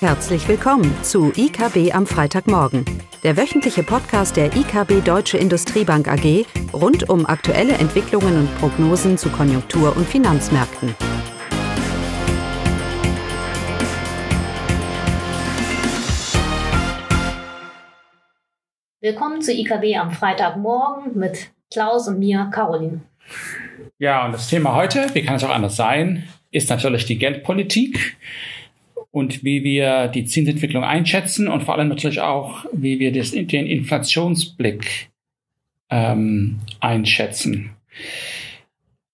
Herzlich willkommen zu IKB am Freitagmorgen, der wöchentliche Podcast der IKB Deutsche Industriebank AG rund um aktuelle Entwicklungen und Prognosen zu Konjunktur- und Finanzmärkten. Willkommen zu IKB am Freitagmorgen mit Klaus und mir, Caroline. Ja, und das Thema heute, wie kann es auch anders sein, ist natürlich die Geldpolitik und wie wir die Zinsentwicklung einschätzen und vor allem natürlich auch, wie wir das, den Inflationsblick ähm, einschätzen.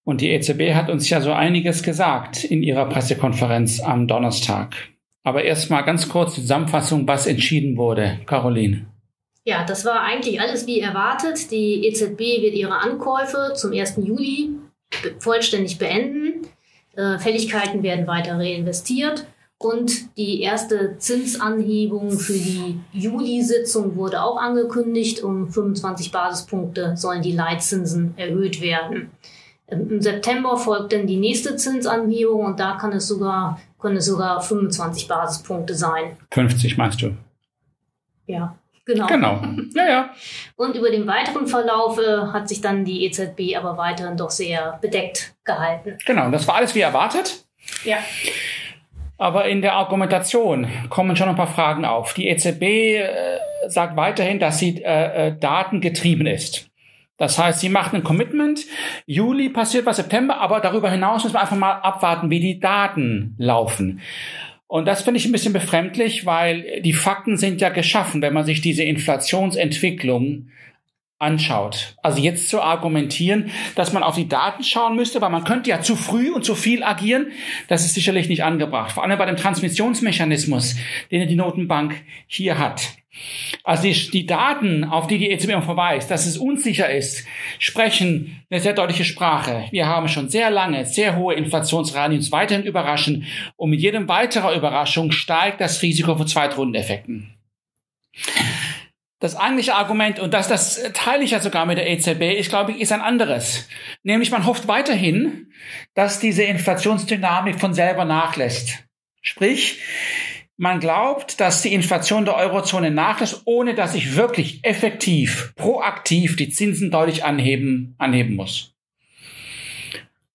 Und die EZB hat uns ja so einiges gesagt in ihrer Pressekonferenz am Donnerstag. Aber erstmal ganz kurz die Zusammenfassung, was entschieden wurde. Caroline. Ja, das war eigentlich alles wie erwartet. Die EZB wird ihre Ankäufe zum 1. Juli vollständig beenden. Äh, Fälligkeiten werden weiter reinvestiert und die erste Zinsanhebung für die Juli-Sitzung wurde auch angekündigt. Um 25 Basispunkte sollen die Leitzinsen erhöht werden. Im September folgt dann die nächste Zinsanhebung und da kann es sogar, können es sogar 25 Basispunkte sein. 50 meinst du? Ja. Genau. Genau. Ja, ja. Und über den weiteren Verlauf äh, hat sich dann die EZB aber weiterhin doch sehr bedeckt gehalten. Genau, und das war alles wie erwartet. Ja. Aber in der Argumentation kommen schon ein paar Fragen auf. Die EZB äh, sagt weiterhin, dass sie äh, äh, datengetrieben ist. Das heißt, sie macht ein Commitment. Juli passiert was September, aber darüber hinaus müssen wir einfach mal abwarten, wie die Daten laufen. Und das finde ich ein bisschen befremdlich, weil die Fakten sind ja geschaffen, wenn man sich diese Inflationsentwicklung anschaut. Also jetzt zu argumentieren, dass man auf die Daten schauen müsste, weil man könnte ja zu früh und zu viel agieren, das ist sicherlich nicht angebracht. Vor allem bei dem Transmissionsmechanismus, den die Notenbank hier hat. Also die, die Daten, auf die die EZB verweist, dass es unsicher ist, sprechen eine sehr deutliche Sprache. Wir haben schon sehr lange sehr hohe Inflationsraten, die uns weiterhin überraschen. Und mit jedem weiterer Überraschung steigt das Risiko von Zweitrundeneffekten. Das eigentliche Argument, und das, das teile ich ja sogar mit der EZB, ich glaube, ist ein anderes. Nämlich man hofft weiterhin, dass diese Inflationsdynamik von selber nachlässt. Sprich, man glaubt, dass die Inflation der Eurozone nachlässt, ohne dass ich wirklich effektiv, proaktiv die Zinsen deutlich anheben, anheben muss.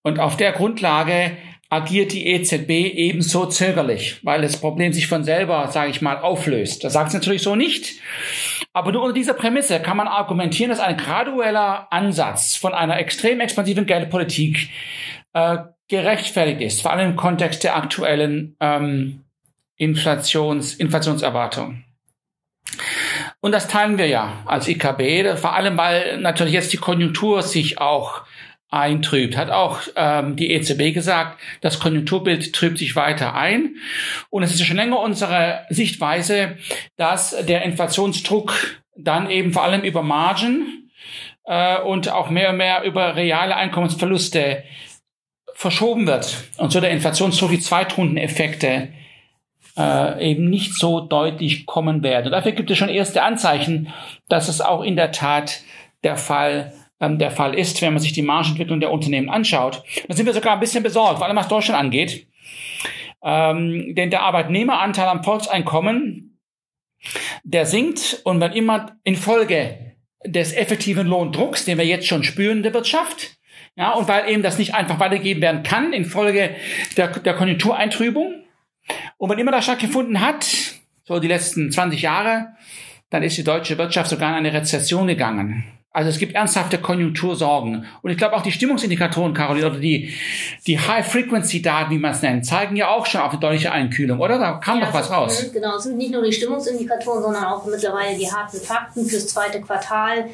Und auf der Grundlage agiert die EZB ebenso zögerlich, weil das Problem sich von selber, sage ich mal, auflöst. Das sagt es natürlich so nicht. Aber nur unter dieser Prämisse kann man argumentieren, dass ein gradueller Ansatz von einer extrem expansiven Geldpolitik äh, gerechtfertigt ist, vor allem im Kontext der aktuellen ähm, Inflations, Inflationserwartung. Und das teilen wir ja als IKB, vor allem weil natürlich jetzt die Konjunktur sich auch eintrübt. Hat auch ähm, die EZB gesagt, das Konjunkturbild trübt sich weiter ein. Und es ist schon länger unsere Sichtweise, dass der Inflationsdruck dann eben vor allem über Margen äh, und auch mehr und mehr über reale Einkommensverluste verschoben wird. Und so der Inflationsdruck die Zweitrundeneffekte äh, eben nicht so deutlich kommen werden. Und dafür gibt es schon erste Anzeichen, dass es auch in der Tat der Fall ähm, der Fall ist, wenn man sich die Margenentwicklung der Unternehmen anschaut. Da sind wir sogar ein bisschen besorgt, vor allem was Deutschland angeht. Ähm, denn der Arbeitnehmeranteil am Volkseinkommen, der sinkt und wenn immer infolge des effektiven Lohndrucks, den wir jetzt schon spüren der Wirtschaft, ja, und weil eben das nicht einfach weitergegeben werden kann infolge der, der Konjunktureintrübung, und wenn immer das stattgefunden hat, so die letzten 20 Jahre, dann ist die deutsche Wirtschaft sogar in eine Rezession gegangen. Also es gibt ernsthafte Konjunktursorgen. Und ich glaube auch die Stimmungsindikatoren, Caroline, oder die, die High-Frequency-Daten, wie man es nennt, zeigen ja auch schon auf eine deutliche Einkühlung, oder? Da kam ja, doch was raus. Genau, es sind nicht nur die Stimmungsindikatoren, sondern auch mittlerweile die harten Fakten fürs zweite Quartal.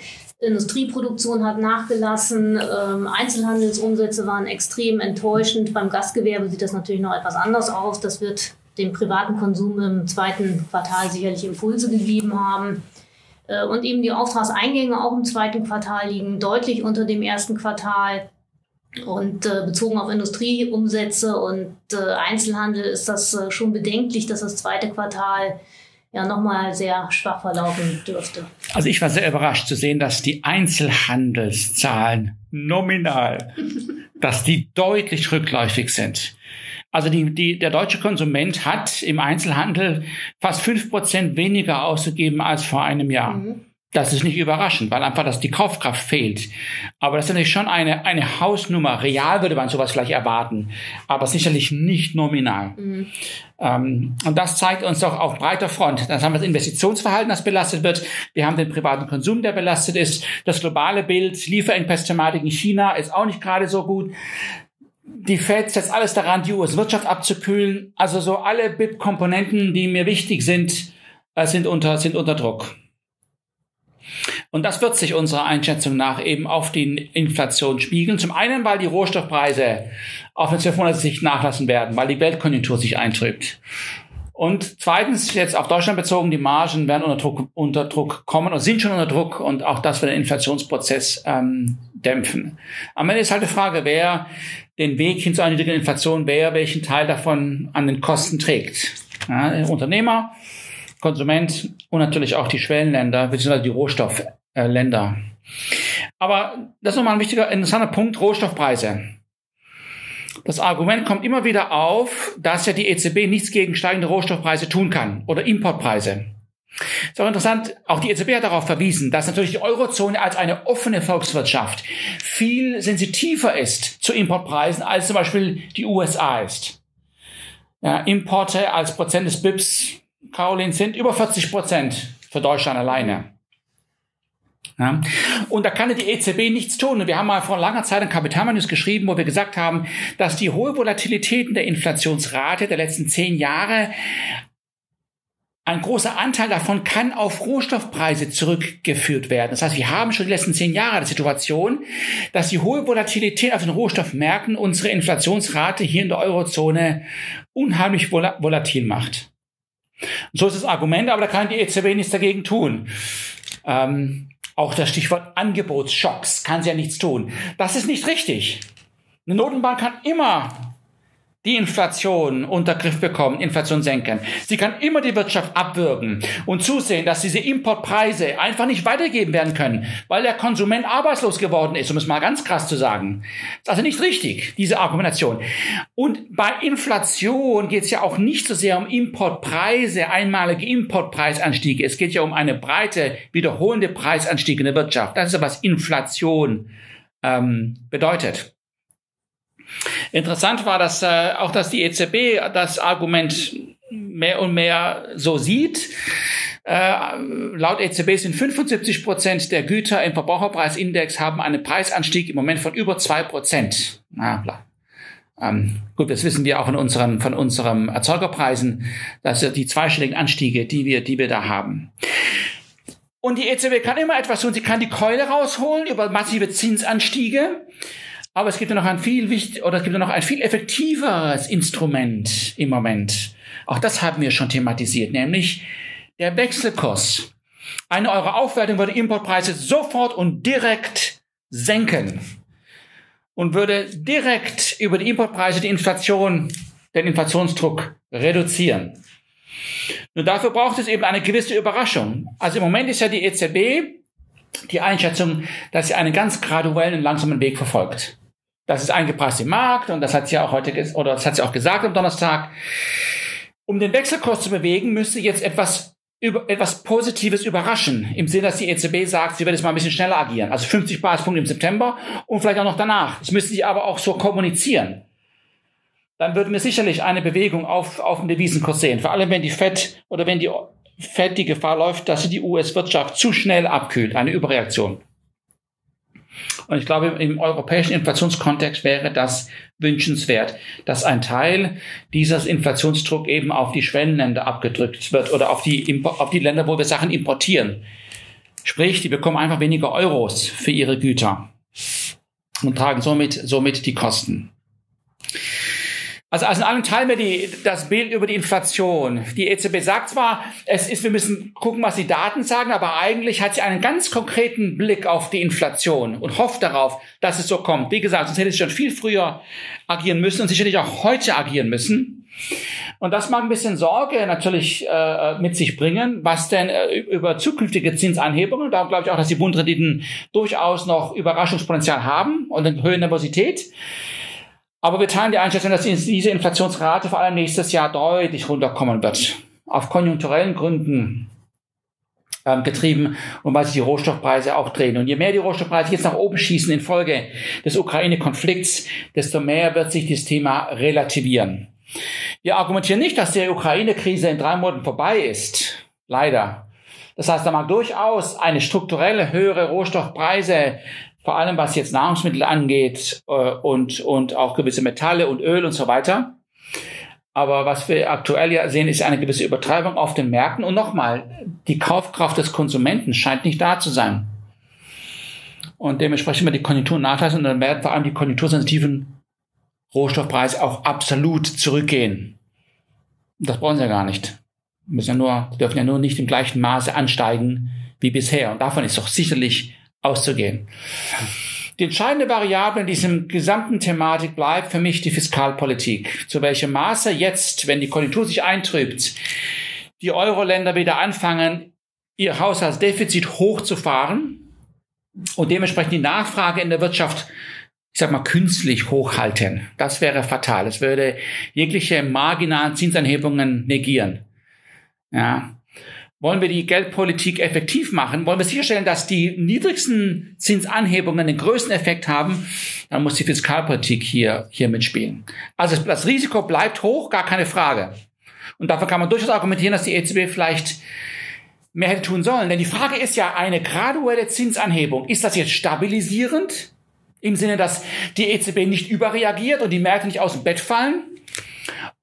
Industrieproduktion hat nachgelassen, ähm, Einzelhandelsumsätze waren extrem enttäuschend. Beim Gastgewerbe sieht das natürlich noch etwas anders aus. Das wird dem privaten Konsum im zweiten Quartal sicherlich Impulse gegeben haben. Äh, und eben die Auftragseingänge auch im zweiten Quartal liegen deutlich unter dem ersten Quartal. Und äh, bezogen auf Industrieumsätze und äh, Einzelhandel ist das äh, schon bedenklich, dass das zweite Quartal ja nochmal sehr schwach verlaufen dürfte. Also ich war sehr überrascht zu sehen, dass die Einzelhandelszahlen nominal, dass die deutlich rückläufig sind. Also die, die, der deutsche Konsument hat im Einzelhandel fast fünf Prozent weniger ausgegeben als vor einem Jahr. Mhm. Das ist nicht überraschend, weil einfach dass die Kaufkraft fehlt. Aber das ist natürlich schon eine, eine Hausnummer. Real würde man sowas vielleicht erwarten, aber sicherlich nicht nominal. Mhm. Ähm, und das zeigt uns doch auf breiter Front. Dann haben wir das Investitionsverhalten, das belastet wird. Wir haben den privaten Konsum, der belastet ist. Das globale Bild, Lieferengpass-Thematik in China ist auch nicht gerade so gut. Die Fed setzt alles daran, die US-Wirtschaft abzukühlen. Also so alle BIP-Komponenten, die mir wichtig sind, äh, sind unter, sind unter Druck. Und das wird sich unserer Einschätzung nach eben auf die Inflation spiegeln. Zum einen, weil die Rohstoffpreise auf eine 12 Sicht nachlassen werden, weil die Weltkonjunktur sich eintrübt. Und zweitens, jetzt auf Deutschland bezogen, die Margen werden unter Druck, unter Druck kommen und sind schon unter Druck und auch das wird den Inflationsprozess ähm, dämpfen. Am Ende ist halt die Frage, wer den Weg hin zu einer niedrigen Inflation, wer welchen Teil davon an den Kosten trägt. Ja, Unternehmer, Konsument und natürlich auch die Schwellenländer bzw. die Rohstoffländer. Aber das ist nochmal ein wichtiger, interessanter Punkt, Rohstoffpreise. Das Argument kommt immer wieder auf, dass ja die EZB nichts gegen steigende Rohstoffpreise tun kann oder Importpreise. Ist auch interessant, auch die EZB hat darauf verwiesen, dass natürlich die Eurozone als eine offene Volkswirtschaft viel sensitiver ist zu Importpreisen als zum Beispiel die USA ist. Ja, Importe als Prozent des BIPs Caroline, sind über 40 Prozent für Deutschland alleine. Ja. Und da kann die EZB nichts tun. Und wir haben mal vor langer Zeit ein Kapitalmanus geschrieben, wo wir gesagt haben, dass die hohe Volatilitäten der Inflationsrate der letzten zehn Jahre ein großer Anteil davon kann auf Rohstoffpreise zurückgeführt werden. Das heißt, wir haben schon die letzten zehn Jahre die Situation, dass die hohe Volatilität auf den Rohstoffmärkten unsere Inflationsrate hier in der Eurozone unheimlich volatil macht. So ist das Argument, aber da kann die EZB nichts dagegen tun. Ähm, auch das Stichwort Angebotsschocks kann sie ja nichts tun. Das ist nicht richtig. Eine Notenbank kann immer die Inflation unter Griff bekommen, Inflation senken. Sie kann immer die Wirtschaft abwürgen und zusehen, dass diese Importpreise einfach nicht weitergegeben werden können, weil der Konsument arbeitslos geworden ist, um es mal ganz krass zu sagen. Ist also nicht richtig, diese Argumentation. Und bei Inflation geht es ja auch nicht so sehr um Importpreise, einmalige Importpreisanstiege. Es geht ja um eine breite, wiederholende Preisanstiege in der Wirtschaft. Das ist ja, was Inflation ähm, bedeutet. Interessant war, dass äh, auch, dass die EZB das Argument mehr und mehr so sieht. Äh, laut EZB sind 75 Prozent der Güter im Verbraucherpreisindex haben einen Preisanstieg im Moment von über zwei Prozent. Na. Ähm, gut, das wissen wir auch von unseren, von unseren Erzeugerpreisen, dass die zweistelligen Anstiege, die wir, die wir da haben. Und die EZB kann immer etwas tun. Sie kann die Keule rausholen über massive Zinsanstiege. Aber es gibt ja noch ein viel wichtig oder es gibt ja noch ein viel effektiveres Instrument im Moment. Auch das haben wir schon thematisiert, nämlich der Wechselkurs. Eine Euro Aufwertung würde Importpreise sofort und direkt senken und würde direkt über die Importpreise die Inflation, den Inflationsdruck reduzieren. Nur dafür braucht es eben eine gewisse Überraschung. Also im Moment ist ja die EZB die Einschätzung, dass sie einen ganz graduellen und langsamen Weg verfolgt. Das ist eingepreist im Markt und das hat sie auch heute, oder das hat sie auch gesagt am Donnerstag. Um den Wechselkurs zu bewegen, müsste jetzt etwas über, etwas Positives überraschen. Im Sinne, dass die EZB sagt, sie wird jetzt mal ein bisschen schneller agieren. Also 50 Basispunkte im September und vielleicht auch noch danach. Das müsste sie aber auch so kommunizieren. Dann würden wir sicherlich eine Bewegung auf, auf den Devisenkurs sehen. Vor allem, wenn die FED oder wenn die FED die Gefahr läuft, dass sie die US-Wirtschaft zu schnell abkühlt. Eine Überreaktion. Und ich glaube, im europäischen Inflationskontext wäre das wünschenswert, dass ein Teil dieses Inflationsdruck eben auf die Schwellenländer abgedrückt wird oder auf die, auf die Länder, wo wir Sachen importieren. Sprich, die bekommen einfach weniger Euros für ihre Güter und tragen somit, somit die Kosten. Also, also in allem teilen wir die, das Bild über die Inflation. Die EZB sagt zwar, es ist, wir müssen gucken, was die Daten sagen, aber eigentlich hat sie einen ganz konkreten Blick auf die Inflation und hofft darauf, dass es so kommt. Wie gesagt, sonst hätte sie schon viel früher agieren müssen und sicherlich auch heute agieren müssen. Und das mag ein bisschen Sorge natürlich äh, mit sich bringen, was denn äh, über zukünftige Zinsanhebungen, da glaube ich auch, dass die Bundrenditen durchaus noch Überraschungspotenzial haben und eine höhere Nervosität. Aber wir teilen die Einschätzung, dass diese Inflationsrate vor allem nächstes Jahr deutlich runterkommen wird. Auf konjunkturellen Gründen ähm, getrieben und weil sich die Rohstoffpreise auch drehen. Und je mehr die Rohstoffpreise jetzt nach oben schießen infolge des Ukraine-Konflikts, desto mehr wird sich dieses Thema relativieren. Wir argumentieren nicht, dass die Ukraine-Krise in drei Monaten vorbei ist. Leider. Das heißt, da mag durchaus eine strukturelle höhere Rohstoffpreise vor allem was jetzt Nahrungsmittel angeht äh, und, und auch gewisse Metalle und Öl und so weiter. Aber was wir aktuell ja sehen, ist eine gewisse Übertreibung auf den Märkten. Und nochmal, die Kaufkraft des Konsumenten scheint nicht da zu sein. Und dementsprechend wird die Konjunktur nachlassen und dann werden vor allem die konjunktursensitiven Rohstoffpreise auch absolut zurückgehen. Das brauchen sie ja gar nicht. Müssen ja nur, dürfen ja nur nicht im gleichen Maße ansteigen wie bisher. Und davon ist doch sicherlich auszugehen. Die entscheidende Variable in diesem gesamten Thematik bleibt für mich die Fiskalpolitik. Zu welchem Maße jetzt, wenn die Konjunktur sich eintrübt, die Euro-Länder wieder anfangen, ihr Haushaltsdefizit hochzufahren und dementsprechend die Nachfrage in der Wirtschaft ich sag mal, künstlich hochhalten. Das wäre fatal. Es würde jegliche marginalen Zinsanhebungen negieren. Ja. Wollen wir die Geldpolitik effektiv machen? Wollen wir sicherstellen, dass die niedrigsten Zinsanhebungen den größten Effekt haben? Dann muss die Fiskalpolitik hier, hier mitspielen. Also das Risiko bleibt hoch, gar keine Frage. Und dafür kann man durchaus argumentieren, dass die EZB vielleicht mehr hätte tun sollen. Denn die Frage ist ja eine graduelle Zinsanhebung. Ist das jetzt stabilisierend? Im Sinne, dass die EZB nicht überreagiert und die Märkte nicht aus dem Bett fallen?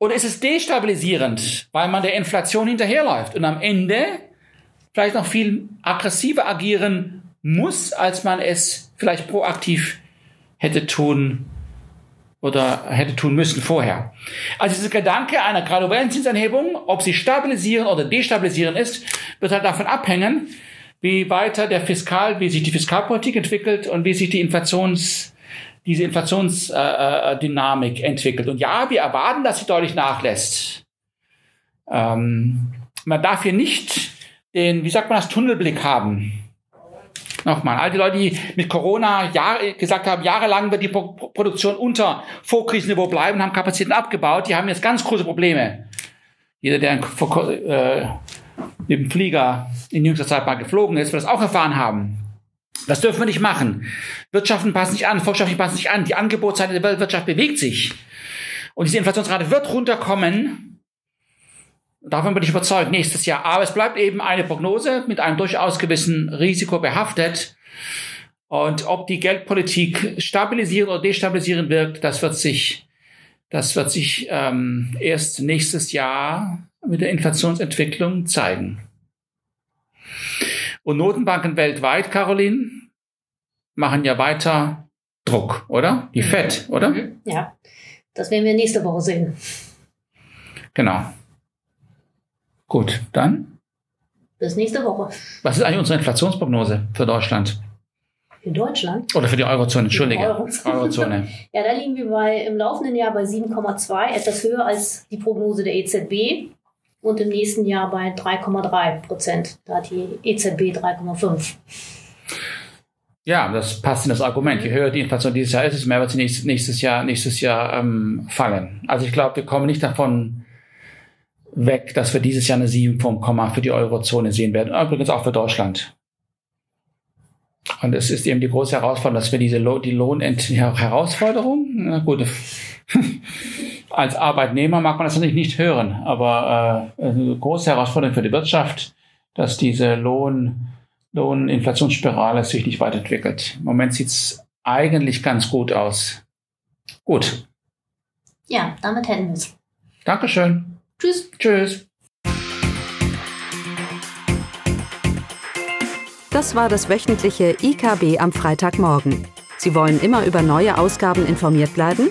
Oder ist es destabilisierend, weil man der Inflation hinterherläuft und am Ende vielleicht noch viel aggressiver agieren muss, als man es vielleicht proaktiv hätte tun oder hätte tun müssen vorher. Also dieser Gedanke einer graduellen Zinsanhebung, ob sie stabilisieren oder destabilisieren ist, wird halt davon abhängen, wie weiter der Fiskal, wie sich die Fiskalpolitik entwickelt und wie sich die Inflations diese Inflationsdynamik entwickelt. Und ja, wir erwarten, dass sie deutlich nachlässt. Ähm, man darf hier nicht den, wie sagt man das, Tunnelblick haben. Nochmal, all die Leute, die mit Corona Jahre, gesagt haben, jahrelang wird die Pro Produktion unter Vorkrisenniveau bleiben, haben Kapazitäten abgebaut, die haben jetzt ganz große Probleme. Jeder, der äh, mit dem Flieger in jüngster Zeit mal geflogen ist, wird das auch erfahren haben. Das dürfen wir nicht machen. Wirtschaften passen sich an, Volkswirtschaften passen sich an. Die Angebotsseite der Weltwirtschaft bewegt sich. Und diese Inflationsrate wird runterkommen. Davon bin ich überzeugt, nächstes Jahr. Aber es bleibt eben eine Prognose mit einem durchaus gewissen Risiko behaftet. Und ob die Geldpolitik stabilisieren oder destabilisieren wirkt, das wird sich, das wird sich ähm, erst nächstes Jahr mit der Inflationsentwicklung zeigen. Und Notenbanken weltweit, Caroline, machen ja weiter Druck, oder? Die FED, oder? Mhm. Ja, das werden wir nächste Woche sehen. Genau. Gut, dann. Bis nächste Woche. Was ist eigentlich unsere Inflationsprognose für Deutschland? Für Deutschland? Oder für die Eurozone, entschuldige. Eurozone. Eurozone. ja, da liegen wir bei, im laufenden Jahr bei 7,2, etwas höher als die Prognose der EZB und im nächsten Jahr bei 3,3 Prozent. Da hat die EZB 3,5. Ja, das passt in das Argument. Je höher die Inflation dieses Jahr ist, desto mehr wird sie nächstes, nächstes Jahr, nächstes Jahr ähm, fallen. Also ich glaube, wir kommen nicht davon weg, dass wir dieses Jahr eine 7 vom Komma für die Eurozone sehen werden. Übrigens auch für Deutschland. Und es ist eben die große Herausforderung, dass wir diese Lo die Lohnherausforderung, na gut, als Arbeitnehmer mag man das natürlich nicht hören, aber äh, eine große Herausforderung für die Wirtschaft, dass diese Lohn, Lohninflationsspirale sich nicht weiterentwickelt. Im Moment sieht es eigentlich ganz gut aus. Gut. Ja, damit hätten wir es. Dankeschön. Tschüss. Tschüss. Das war das wöchentliche IKB am Freitagmorgen. Sie wollen immer über neue Ausgaben informiert bleiben?